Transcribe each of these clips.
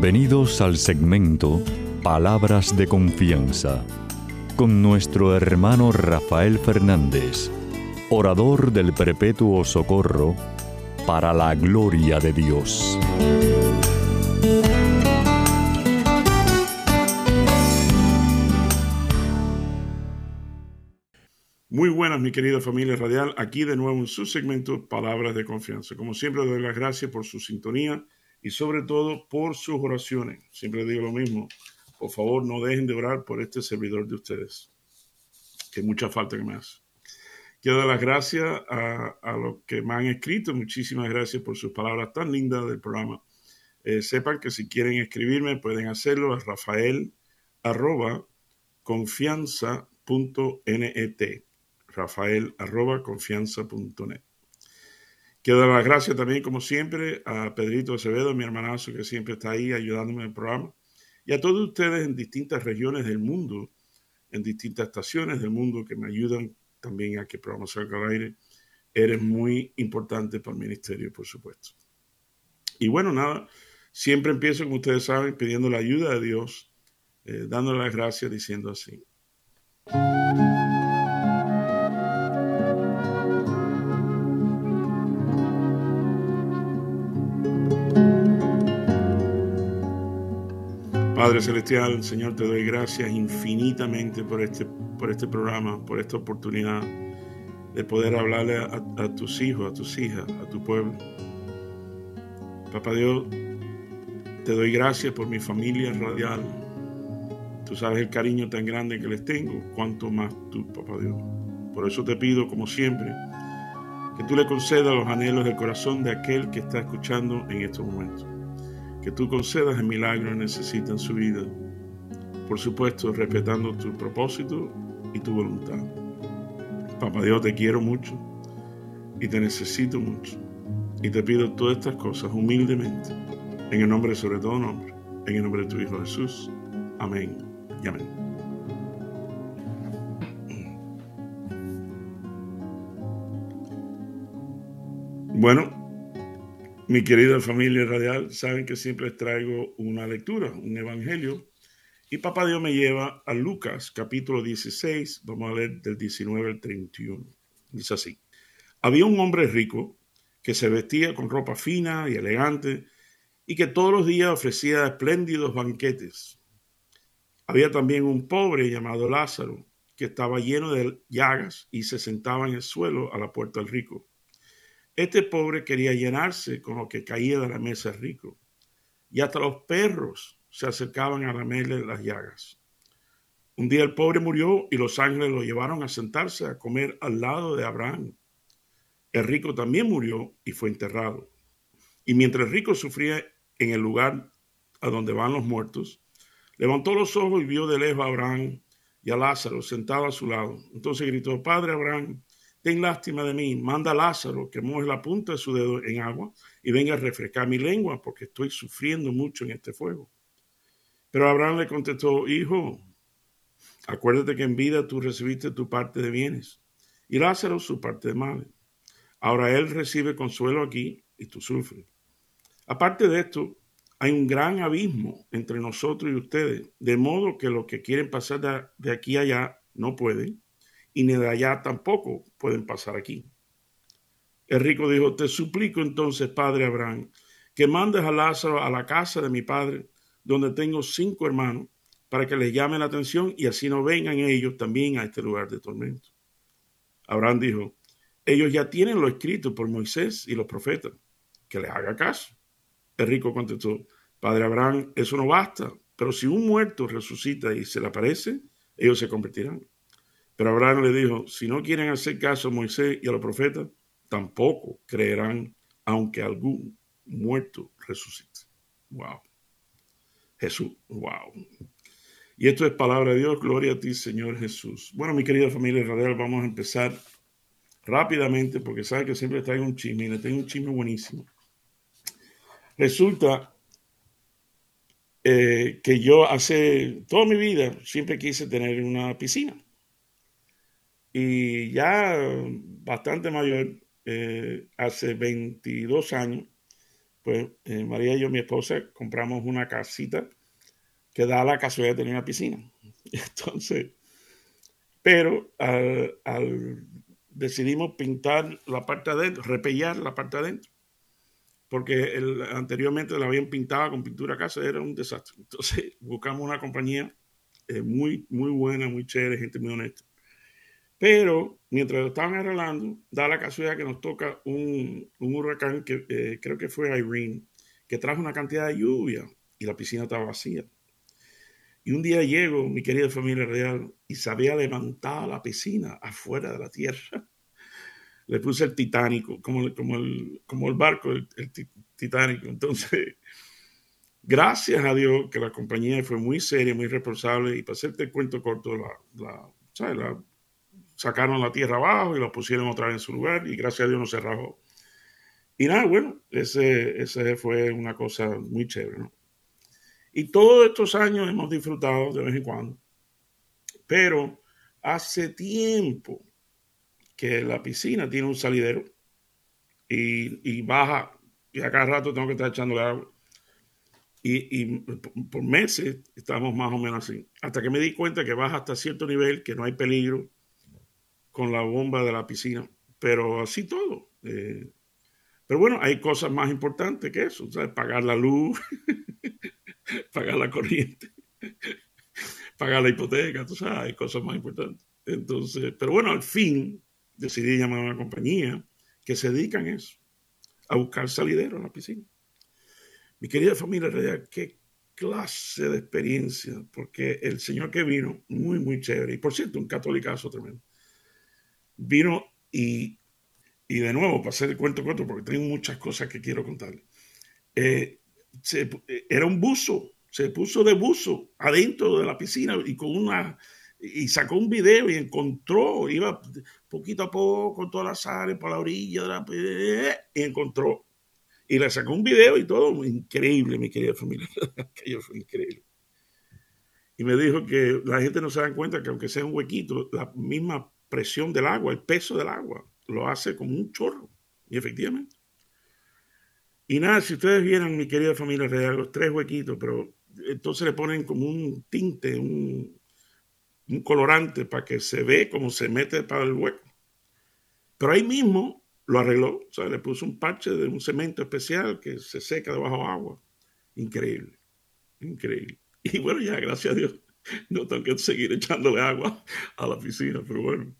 Bienvenidos al segmento Palabras de Confianza con nuestro hermano Rafael Fernández, orador del Perpetuo Socorro, para la gloria de Dios. Muy buenas, mi querida familia radial. Aquí de nuevo en su segmento Palabras de Confianza. Como siempre, doy las gracias por su sintonía y sobre todo por sus oraciones. Siempre digo lo mismo. Por favor, no dejen de orar por este servidor de ustedes, que mucha falta que me hace. Quiero dar las gracias a, los que me han escrito. Muchísimas gracias por sus palabras tan lindas del programa. Eh, sepan que si quieren escribirme pueden hacerlo a rafael arroba confianza.net rafael arroba confianza.net. Quiero dar las gracias también, como siempre, a Pedrito Acevedo, mi hermanazo, que siempre está ahí ayudándome en el programa, y a todos ustedes en distintas regiones del mundo, en distintas estaciones del mundo que me ayudan también a que el programa salga al aire. Eres muy importante para el ministerio, por supuesto. Y bueno, nada, siempre empiezo, como ustedes saben, pidiendo la ayuda de Dios, eh, dándole las gracias, diciendo así. Padre Celestial, Señor, te doy gracias infinitamente por este, por este programa, por esta oportunidad de poder hablarle a, tus hijos, a tus hijas, a tu pueblo. Papá Dios, te doy gracias por mi familia radial. Tú sabes el cariño tan grande que les tengo, cuanto más tú, papá Dios. Por eso te pido, como siempre, que tú le concedas los anhelos del corazón de aquel que está escuchando en estos momentos que tú concedas el milagro que necesita en su vida. Por supuesto, respetando tu propósito y tu voluntad. Papá Dios, te quiero mucho y te necesito mucho. Y te pido todas estas cosas humildemente, en el nombre sobre todo nombre, en el nombre de tu Hijo Jesús. Amén y amén. Bueno, mi querida familia radial, saben que siempre les traigo una lectura, un evangelio. Y Papá Dios me lleva a Lucas capítulo 16, vamos a leer del 19 al 31. Dice así. Había un hombre rico que se vestía con ropa fina y elegante y que todos los días ofrecía espléndidos banquetes. Había también un pobre llamado Lázaro que estaba lleno de llagas y se sentaba en el suelo a la puerta del rico este pobre quería llenarse con lo que caía de la mesa rico, y hasta los perros se acercaban a lamerle las llagas. Un día el pobre murió y los ángeles lo llevaron a sentarse a comer al lado de Abraham. El rico también murió y fue enterrado. Y mientras el rico sufría en el lugar a donde van los muertos, levantó los ojos y vio de lejos a Abraham y a Lázaro sentado a su lado. Entonces gritó, Padre Abraham, ten lástima de mí, manda a Lázaro que moje la punta de su dedo en agua y venga a refrescar mi lengua porque estoy sufriendo mucho en este fuego. Pero Abraham le contestó, hijo, acuérdate que en vida tú recibiste tu parte de bienes y Lázaro su parte de males. Ahora él recibe consuelo aquí y tú sufres. Aparte de esto, hay un gran abismo entre nosotros y ustedes, de modo que los que quieren pasar de, aquí a allá no pueden y ni de allá tampoco pueden pasar aquí. El rico dijo, te suplico entonces, padre Abraham, que mandes a Lázaro a la casa de mi padre, donde tengo cinco hermanos, para que les llame la atención y así no vengan ellos también a este lugar de tormento. Abraham dijo, ellos ya tienen lo escrito por Moisés y los profetas, que les haga caso. El rico contestó, Padre Abraham, eso no basta, pero si un muerto resucita y se le aparece, ellos se convertirán. Pero Abraham le dijo, si no quieren hacer caso a Moisés y a los profetas, tampoco creerán, aunque algún muerto resucite. Wow. Jesús, wow. Y esto es palabra de Dios, gloria a ti, Señor Jesús. Bueno, mi querida familia radial, vamos a empezar rápidamente porque sabe que siempre traigo un chisme y le tengo un chisme buenísimo. Resulta eh, que yo hace toda mi vida siempre quise tener una piscina y ya bastante mayor, eh, hace 22 años, pues eh, María y yo, mi esposa, compramos una casita que da la casualidad de tener una piscina. Entonces, pero al, decidimos pintar la parte adentro, repellar la parte adentro, porque el, anteriormente la habían pintado con pintura casa, era un desastre. Entonces buscamos una compañía eh, muy, muy buena, muy chévere, gente muy honesta. Pero mientras lo estaban arreglando, da la casualidad que nos toca un, huracán que eh, creo que fue Irene, que trajo una cantidad de lluvia y la piscina estaba vacía. Y un día llego, mi querida familia real, y se había levantado la piscina afuera de la tierra. Le puse el titánico, como, como, el, como el barco, el, titánico. Entonces, gracias a Dios que la compañía fue muy seria, muy responsable, y para hacerte el cuento corto, la, la, sacaron la tierra abajo y la pusieron otra vez en su lugar, y gracias a Dios no se rajó. Y nada, bueno, ese, ese fue una cosa muy chévere. Y todos estos años hemos disfrutado de vez en cuando. Pero hace tiempo que la piscina tiene un salidero y, baja, y a cada rato tengo que estar echándole agua. Y, por meses estamos más o menos así. Hasta que me di cuenta que baja hasta cierto nivel, que no hay peligro con la bomba de la piscina. Pero así todo. Eh, pero bueno, hay cosas más importantes que eso, ¿sabes? Pagar la luz, pagar la corriente, pagar la hipoteca, tú sabes, hay cosas más importantes. Entonces, pero bueno, al fin decidí llamar a una compañía que se dedica a eso, a buscar salidero en la piscina. Mi querida familia qué clase de experiencia, porque el señor que vino, muy, muy chévere, y por cierto, un catolicazo tremendo, vino y y de nuevo, para hacer el cuento corto, porque tengo muchas cosas que quiero contarle. Eh, era un buzo, se puso de buzo adentro de la piscina y con una y sacó un video y encontró, iba poquito a poco con todas las sales por la orilla de la y encontró. Y le sacó un video y todo, increíble, mi querida familia. Aquello fue increíble. Y me dijo que la gente no se da cuenta que aunque sea un huequito, la misma presión del agua, el peso del agua, lo hace como un chorro. Y efectivamente. Y nada, si ustedes vieran, mi querida familia real, los tres huequitos, pero entonces le ponen como un tinte, un, colorante para que se ve como se mete para el hueco. Pero ahí mismo lo arregló, o sea, le puso un parche de un cemento especial que se seca debajo agua. Increíble, increíble. Y bueno, ya, gracias a Dios, no tengo que seguir echándole agua a la piscina, pero bueno.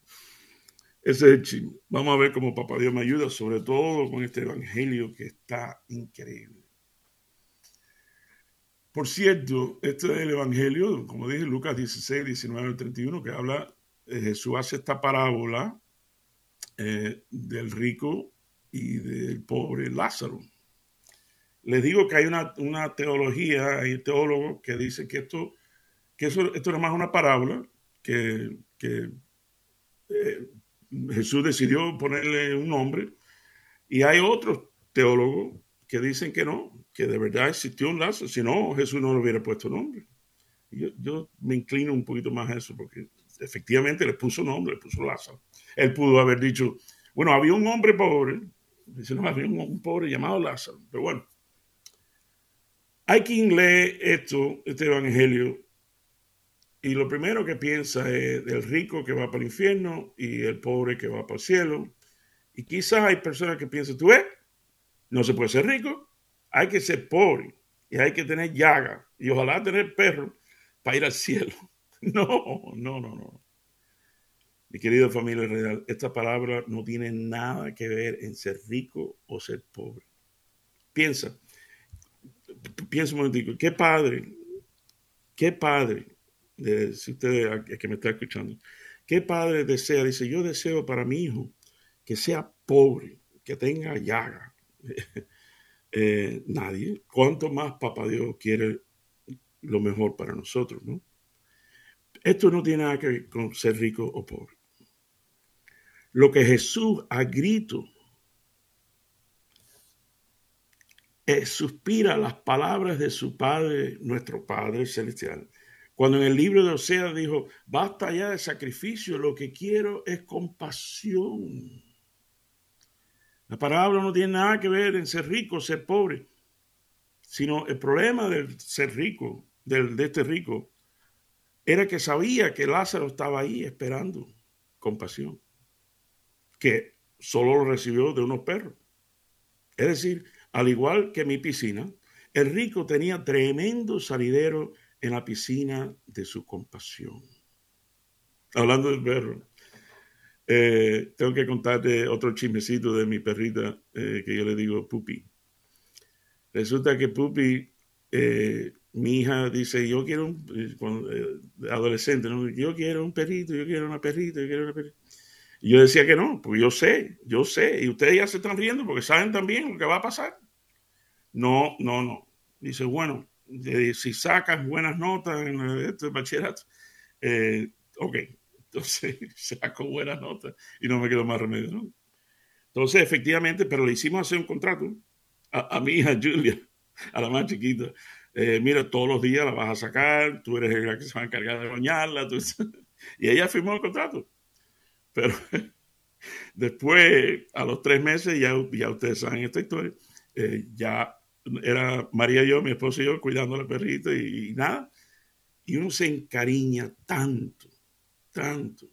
Ese es el Vamos a ver cómo Papá Dios me ayuda, sobre todo con este evangelio que está increíble. Por cierto, este es el evangelio, como dije, Lucas 16, 19 al 31, que habla, eh, Jesús hace esta parábola eh, del rico y del pobre Lázaro. Les digo que hay una, teología, hay teólogos que dicen que esto, que eso, esto es más una parábola que, eh, Jesús decidió ponerle un nombre y hay otros teólogos que dicen que no, que de verdad existió un Lázaro, si no, Jesús no le hubiera puesto nombre. Yo, yo, me inclino un poquito más a eso, porque efectivamente le puso nombre, le puso Lázaro. Él pudo haber dicho, bueno, había un hombre pobre, dice, no, había un, pobre llamado Lázaro, pero bueno. Hay quien lee esto, este evangelio, y lo primero que piensa es del rico que va para el infierno y el pobre que va para el cielo. Y quizás hay personas que piensan, tú ves, no se puede ser rico, hay que ser pobre y hay que tener llaga y ojalá tener perro para ir al cielo. No, no, no, no. Mi querida familia real, esta palabra no tiene nada que ver en ser rico o ser pobre. Piensa, piensa un momentico, qué padre, qué padre si usted que me está escuchando, ¿qué padre desea? Dice, yo deseo para mi hijo que sea pobre, que tenga llaga. Eh, nadie. ¿Cuánto más Papá Dios quiere lo mejor para nosotros, no? Esto no tiene nada que ver con ser rico o pobre. Lo que Jesús a grito eh, suspira las palabras de su Padre, nuestro Padre Celestial. Cuando en el libro de Osea dijo, basta ya de sacrificio, lo que quiero es compasión. La palabra no tiene nada que ver en ser rico, ser pobre. sino el problema del ser rico, del, de este rico, era que sabía que Lázaro estaba ahí esperando compasión, que solo lo recibió de unos perros. Es decir, al igual que mi piscina, el rico tenía tremendo salidero en la piscina de su compasión. Hablando del perro, eh, tengo que contarte otro chismecito de mi perrita eh, que yo le digo Pupi. Resulta que Pupi, eh, mi hija dice, yo quiero un, adolescente, yo quiero un perrito, yo quiero una perrita, yo quiero una perrita. Y yo decía que no, porque yo sé, yo sé, y ustedes ya se están riendo porque saben también lo que va a pasar. No, no, no. Dice, bueno, si sacas buenas notas en este bachillerato, ok, entonces sacó buenas notas y no me quedó más remedio, ¿no? Entonces, efectivamente, pero le hicimos hacer un contrato a, mi hija Julia, a la más chiquita. Eh, mira, todos los días la vas a sacar, tú eres la que se va a encargar de bañarla. y ella firmó el contrato. Pero después, a los tres meses, ya, ya ustedes saben esta historia, eh, ya era María y yo, mi esposo y yo, cuidando a la perrita y, nada. Y uno se encariña tanto tanto.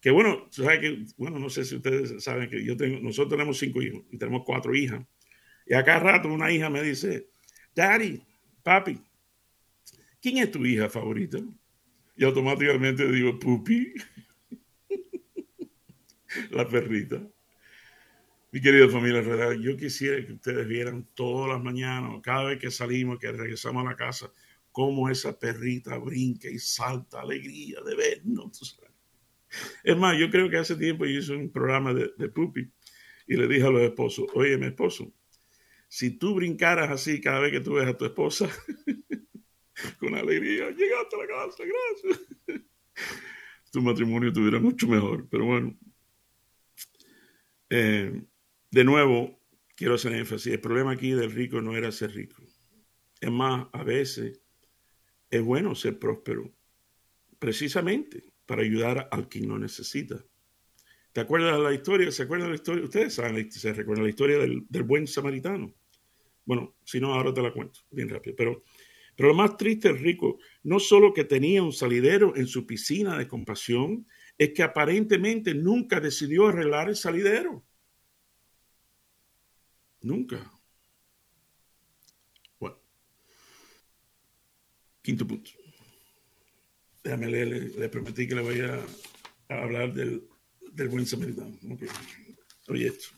Que bueno, que, bueno, no sé si ustedes saben que yo tengo, nosotros tenemos cinco hijos y tenemos cuatro hijas. Y a cada rato una hija me dice, Daddy, papi, ¿quién es tu hija favorita? Y automáticamente digo, Pupi, la perrita. Mi querida familia yo quisiera que ustedes vieran todas las mañanas, cada vez que salimos, que regresamos a la casa, cómo esa perrita brinca y salta, alegría de vernos. Es más, yo creo que hace tiempo yo hice un programa de, de Pupi y le dije a los esposos, oye, mi esposo, si tú brincaras así cada vez que tú ves a tu esposa, con alegría, llegaste a la casa, gracias. tu matrimonio tuviera mucho mejor, pero bueno. Eh, de nuevo, quiero hacer énfasis, el problema aquí del rico no era ser rico. Es más, a veces es bueno ser próspero, precisamente para ayudar al quien lo necesita. ¿Te acuerdas de la historia? ¿Se acuerdan de la historia? Ustedes saben, se recuerdan la historia del, buen samaritano. Bueno, si no, ahora te la cuento bien rápido. Pero, pero lo más triste, el rico, no solo que tenía un salidero en su piscina de compasión, es que aparentemente nunca decidió arreglar el salidero. Nunca. Quinto punto. Déjame leer, le, prometí que le voy a, hablar del, buen samaritano. Oye esto.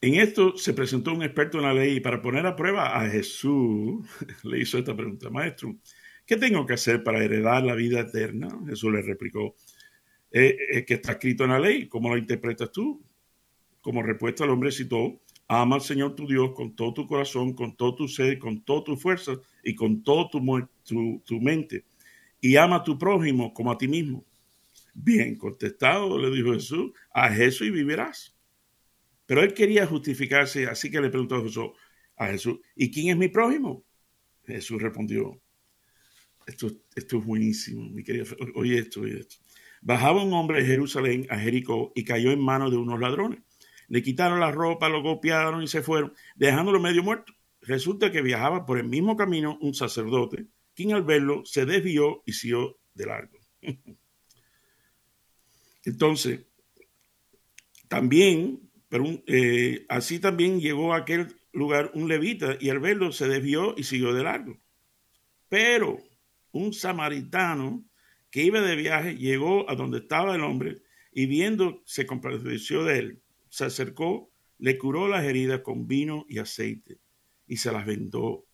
En esto se presentó un experto en la ley y para poner a prueba a Jesús le hizo esta pregunta, maestro, ¿qué tengo que hacer para heredar la vida eterna? Jesús le replicó, eh, eh, que está escrito en la ley, ¿cómo lo interpretas tú? Como respuesta al hombre citó Ama al Señor tu Dios con todo tu corazón, con todo tu ser, con toda tu fuerza y con toda tu, tu, mente. Y ama a tu prójimo como a ti mismo. Bien contestado, le dijo Jesús, haz eso y vivirás. Pero él quería justificarse, así que le preguntó a Jesús, a Jesús ¿y quién es mi prójimo? Jesús respondió, esto, esto es buenísimo, mi querido, oye esto, oye esto. Bajaba un hombre de Jerusalén a Jericó y cayó en manos de unos ladrones le quitaron la ropa, lo golpearon y se fueron, dejándolo medio muerto. Resulta que viajaba por el mismo camino un sacerdote, quien al verlo se desvió y siguió de largo. Entonces, también, pero eh, así también llegó a aquel lugar un levita y al verlo se desvió y siguió de largo. Pero un samaritano que iba de viaje llegó a donde estaba el hombre y viendo se compadeció de él se acercó, le curó las heridas con vino y aceite y se las vendó.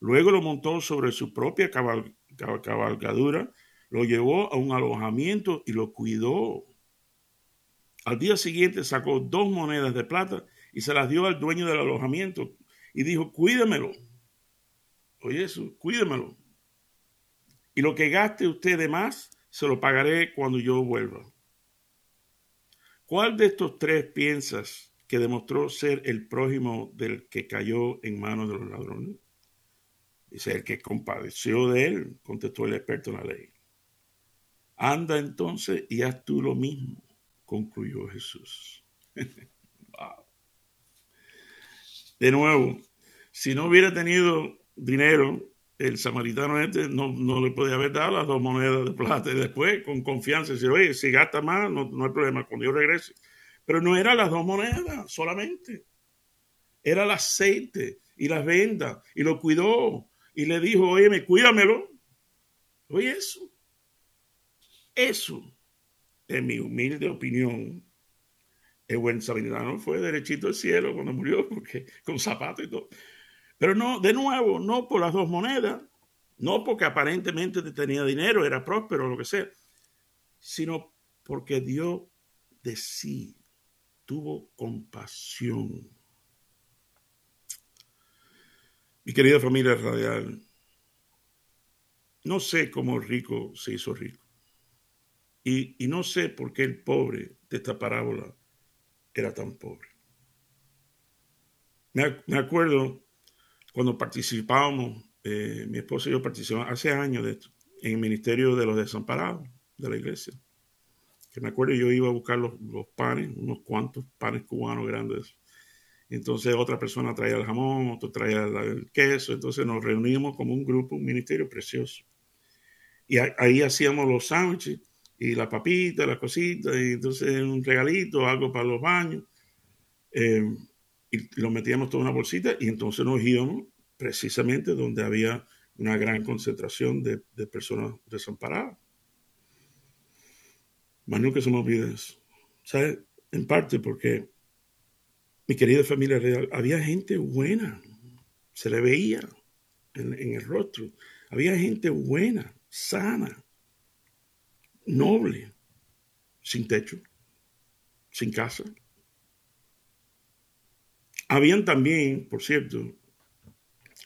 Luego lo montó sobre su propia cabalgadura, lo llevó a un alojamiento y lo cuidó. Al día siguiente sacó dos monedas de plata y se las dio al dueño del alojamiento y dijo, cuídemelo. Oye eso, cuídemelo. Y lo que gaste usted de más, se lo pagaré cuando yo vuelva. ¿Cuál de estos tres piensas que demostró ser el prójimo del que cayó en manos de los ladrones? Dice, el que compadeció de él, contestó el experto en la ley. Anda entonces y haz tú lo mismo, concluyó Jesús. De nuevo, si no hubiera tenido dinero, el samaritano este no, no, le podía haber dado las dos monedas de plata y después con confianza decir, oye, si gasta más, no, no hay problema, cuando yo regrese. Pero no eran las dos monedas solamente, era el aceite y las vendas y lo cuidó y le dijo, oye, cuídamelo. Oye, eso, eso, en mi humilde opinión, el buen samaritano fue derechito al cielo cuando murió, porque con zapatos y todo. Pero no, de nuevo, no por las dos monedas, no porque aparentemente tenía dinero, era próspero, lo que sea, sino porque dio de sí, tuvo compasión. Mi querida familia radial, no sé cómo el rico se hizo rico. Y, no sé por qué el pobre de esta parábola era tan pobre. Me acuerdo cuando participábamos, eh, mi esposo y yo participamos hace años de esto, en el Ministerio de los Desamparados de la iglesia. Que me acuerdo yo iba a buscar los, panes, unos cuantos panes cubanos grandes. Entonces otra persona traía el jamón, otro traía el queso. Entonces nos reunimos como un grupo, un ministerio precioso. Y ahí hacíamos los sándwiches y la papita, las cositas, y entonces un regalito, algo para los baños. Eh, y lo metíamos todo en una bolsita y entonces nos íbamos precisamente donde había una gran concentración de, personas desamparadas. Más nunca se me olvida eso. En parte porque mi querida familia real, había gente buena, se le veía en el rostro. Había gente buena, sana, noble, sin techo, sin casa, habían también, por cierto,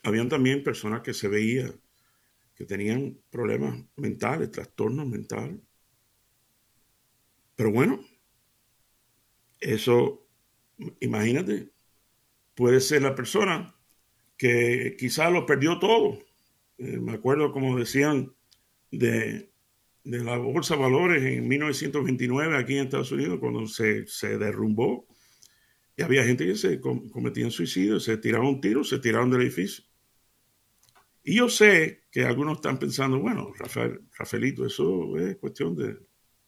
habían también personas que se veía que tenían problemas mentales, trastornos mentales. Pero bueno, eso, imagínate, puede ser la persona que quizás lo perdió todo. Eh, me acuerdo como decían de, de, la Bolsa de Valores en 1929 aquí en Estados Unidos, cuando se, se derrumbó y había gente que se cometía suicidio, se tiraron un tiro, se tiraron del edificio. Y yo sé que algunos están pensando, bueno, Rafael, Rafaelito, eso es cuestión de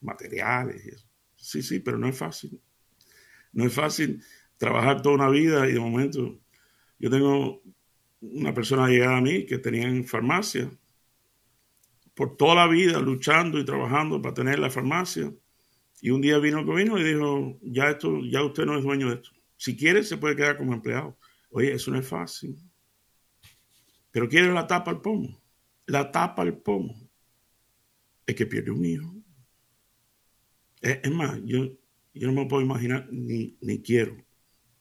materiales. Sí, sí, pero no es fácil. No es fácil trabajar toda una vida y de momento yo tengo una persona llegada a mí que tenía en farmacia por toda la vida luchando y trabajando para tener la farmacia. Y un día vino el gobierno y dijo, ya esto, ya usted no es dueño de esto. Si quiere, se puede quedar como empleado. Oye, eso no es fácil. Pero quiere la tapa al pomo. La tapa al pomo. Es que pierde un hijo. Es, más, yo, yo no me puedo imaginar, ni, ni quiero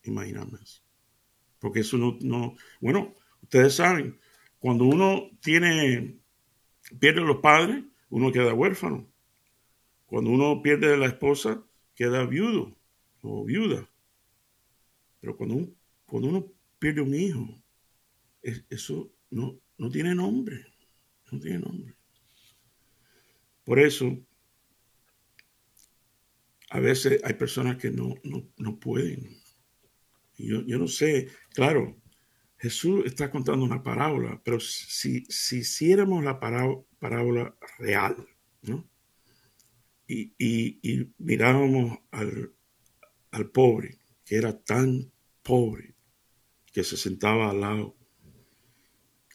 imaginarme eso. Porque eso no, no. Bueno, ustedes saben, cuando uno tiene. pierde los padres, uno queda huérfano. Cuando uno pierde la esposa, queda viudo o viuda. Pero cuando, cuando uno pierde un hijo, eso no, no tiene nombre. No tiene nombre. Por eso, a veces hay personas que no, no, pueden. Yo, yo, no sé, claro, Jesús está contando una parábola, pero si, si hiciéramos la parábola real, ¿no? Y, y, y mirábamos al, al pobre, que era tan pobre que se sentaba al lado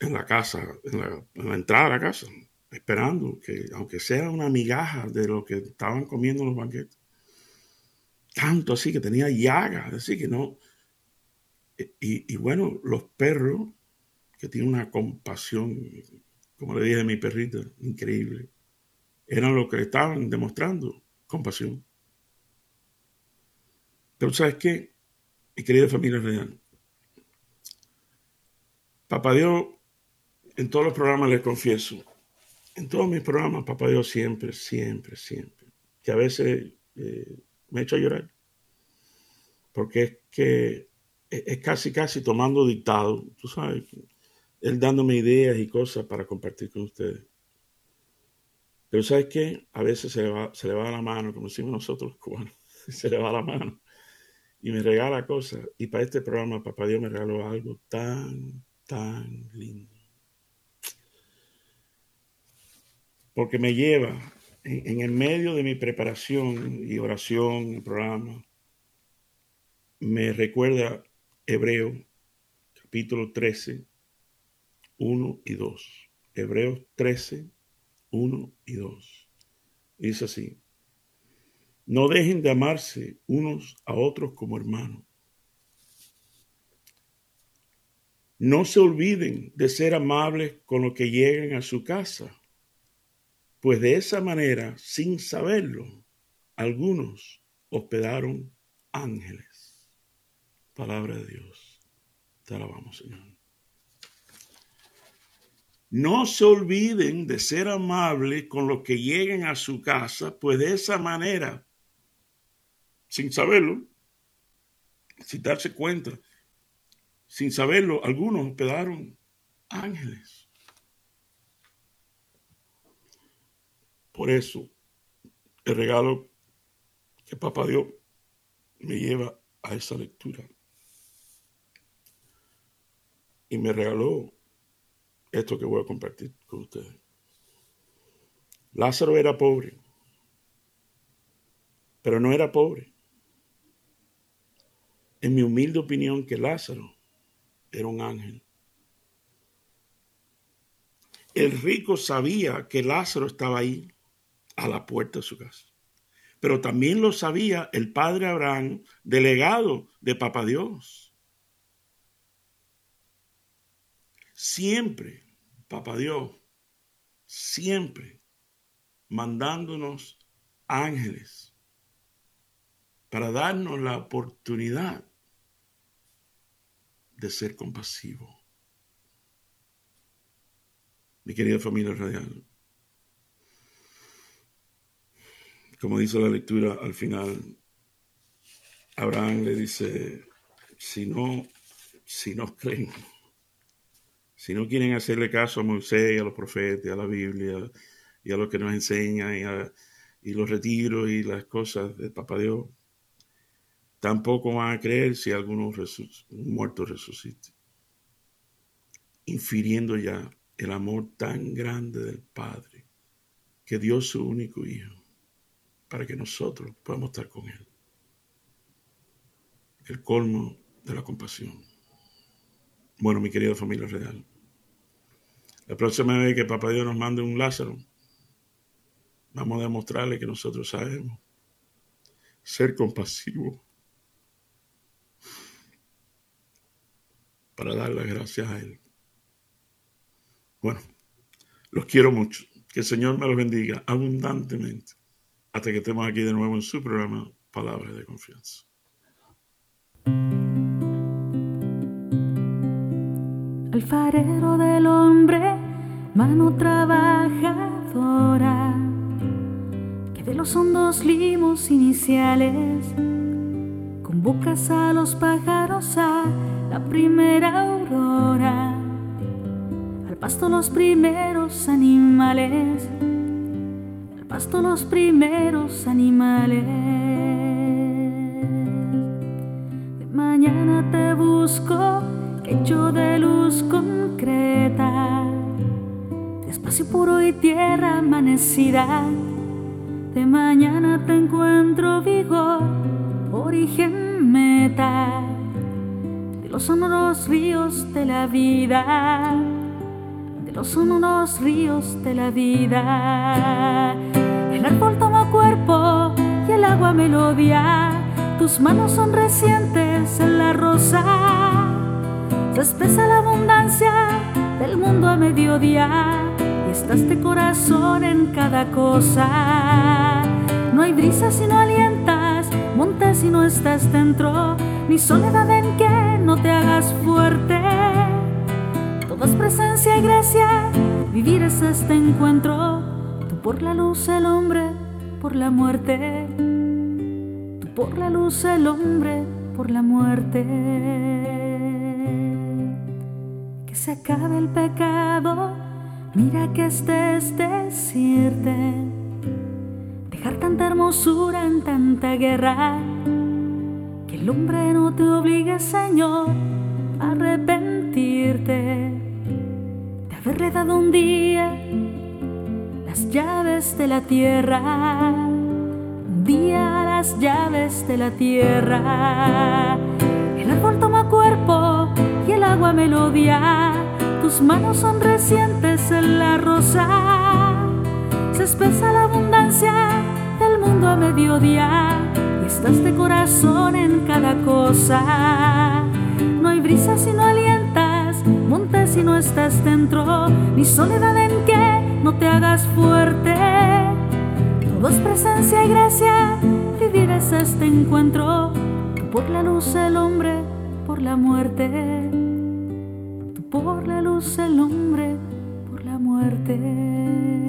en la casa, en la, entrada a la casa, esperando que, aunque sea una migaja de lo que estaban comiendo los banquetes, tanto así que tenía llagas, así que no. Y, y, bueno, los perros, que tienen una compasión, como le dije a mi perrita, increíble, eran los que estaban demostrando compasión. Pero ¿sabes qué? Mi querida familia real. Papá Dios, en todos los programas les confieso, en todos mis programas, Papá Dios siempre, siempre, siempre, que a veces eh, me echo a llorar, porque es que es casi, casi tomando dictado, tú sabes, él dándome ideas y cosas para compartir con ustedes. Pero ¿sabes qué? A veces se le va, se le va la mano, como decimos nosotros cubanos, se le va la mano y me regala cosas. Y para este programa, papá Dios me regaló algo tan, tan lindo. Porque me lleva en, el medio de mi preparación y oración, el programa, me recuerda Hebreo capítulo 13, 1 y 2. Hebreos 13, 1 y 2. Dice así, no dejen de amarse unos a otros como hermanos. No se olviden de ser amables con los que lleguen a su casa, pues de esa manera, sin saberlo, algunos hospedaron ángeles. Palabra de Dios. Te alabamos, Señor. No se olviden de ser amables con los que lleguen a su casa, pues de esa manera sin saberlo, sin darse cuenta, sin saberlo, algunos hospedaron ángeles. Por eso, el regalo que Papá Dios me lleva a esa lectura. Y me regaló esto que voy a compartir con ustedes. Lázaro era pobre, pero no era pobre en mi humilde opinión, que Lázaro era un ángel. El rico sabía que Lázaro estaba ahí, a la puerta de su casa. Pero también lo sabía el padre Abraham, delegado de Papa Dios. Siempre, Papa Dios, siempre mandándonos ángeles para darnos la oportunidad de ser compasivo. Mi querida familia radial, como dice la lectura al final, Abraham le dice, si no, si no creen, si no quieren hacerle caso a Moisés a los profetas, a la Biblia y a lo que nos enseña y, y los retiros y las cosas de Papá Dios, Tampoco van a creer si alguno muerto resucite. Infiriendo ya el amor tan grande del Padre que dio su único Hijo para que nosotros podamos estar con Él. El colmo de la compasión. Bueno, mi querida familia real, la próxima vez que Papá Dios nos mande un Lázaro, vamos a demostrarle que nosotros sabemos ser compasivos para dar las gracias a Él. Bueno, los quiero mucho. Que el Señor me los bendiga abundantemente hasta que estemos aquí de nuevo en su programa Palabras de Confianza. Alfarero del hombre, mano trabajadora, que de los hondos limos iniciales convocas a los pájaros a la primera aurora, al pasto los primeros animales, al pasto los primeros animales. De mañana te busco, hecho de luz concreta, espacio puro y tierra amanecida. De mañana te encuentro vigor, origen meta de los sonoros ríos de la vida, de los sonoros ríos de la vida. El árbol toma cuerpo y el agua melodía, tus manos son recientes en la rosa. Se la abundancia del mundo a mediodía y está este corazón en cada cosa. No hay brisa si no montes si no estás dentro, ni soledad en que no te hagas fuerte. Todo es presencia y gracia, vivir es este encuentro. Tú por la luz, el hombre por la muerte. Tú por la luz, el hombre por la muerte. Que se acabe el pecado, mira que es decirte. Dejar tanta hermosura en tanta guerra el hombre no te obligue, Señor, a arrepentirte de haberle dado un día las llaves de la tierra. Un día las llaves de la tierra. El árbol toma cuerpo y el agua melodía. Tus manos son recientes en la rosa. Se espesa la abundancia mundo a mediodía estás de corazón en cada cosa. No hay brisa si no alientas, monte si no estás dentro, ni soledad en que no te hagas fuerte. Todo es presencia y gracia, vivir es este encuentro. Tú por la luz el hombre, por la muerte. Tú por la luz el hombre, por la muerte.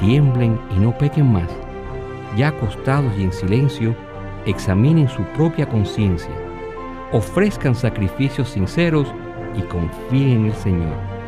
tiemblen y no pequen más. Ya acostados y en silencio, examinen su propia conciencia, ofrezcan sacrificios sinceros y confíen en el Señor.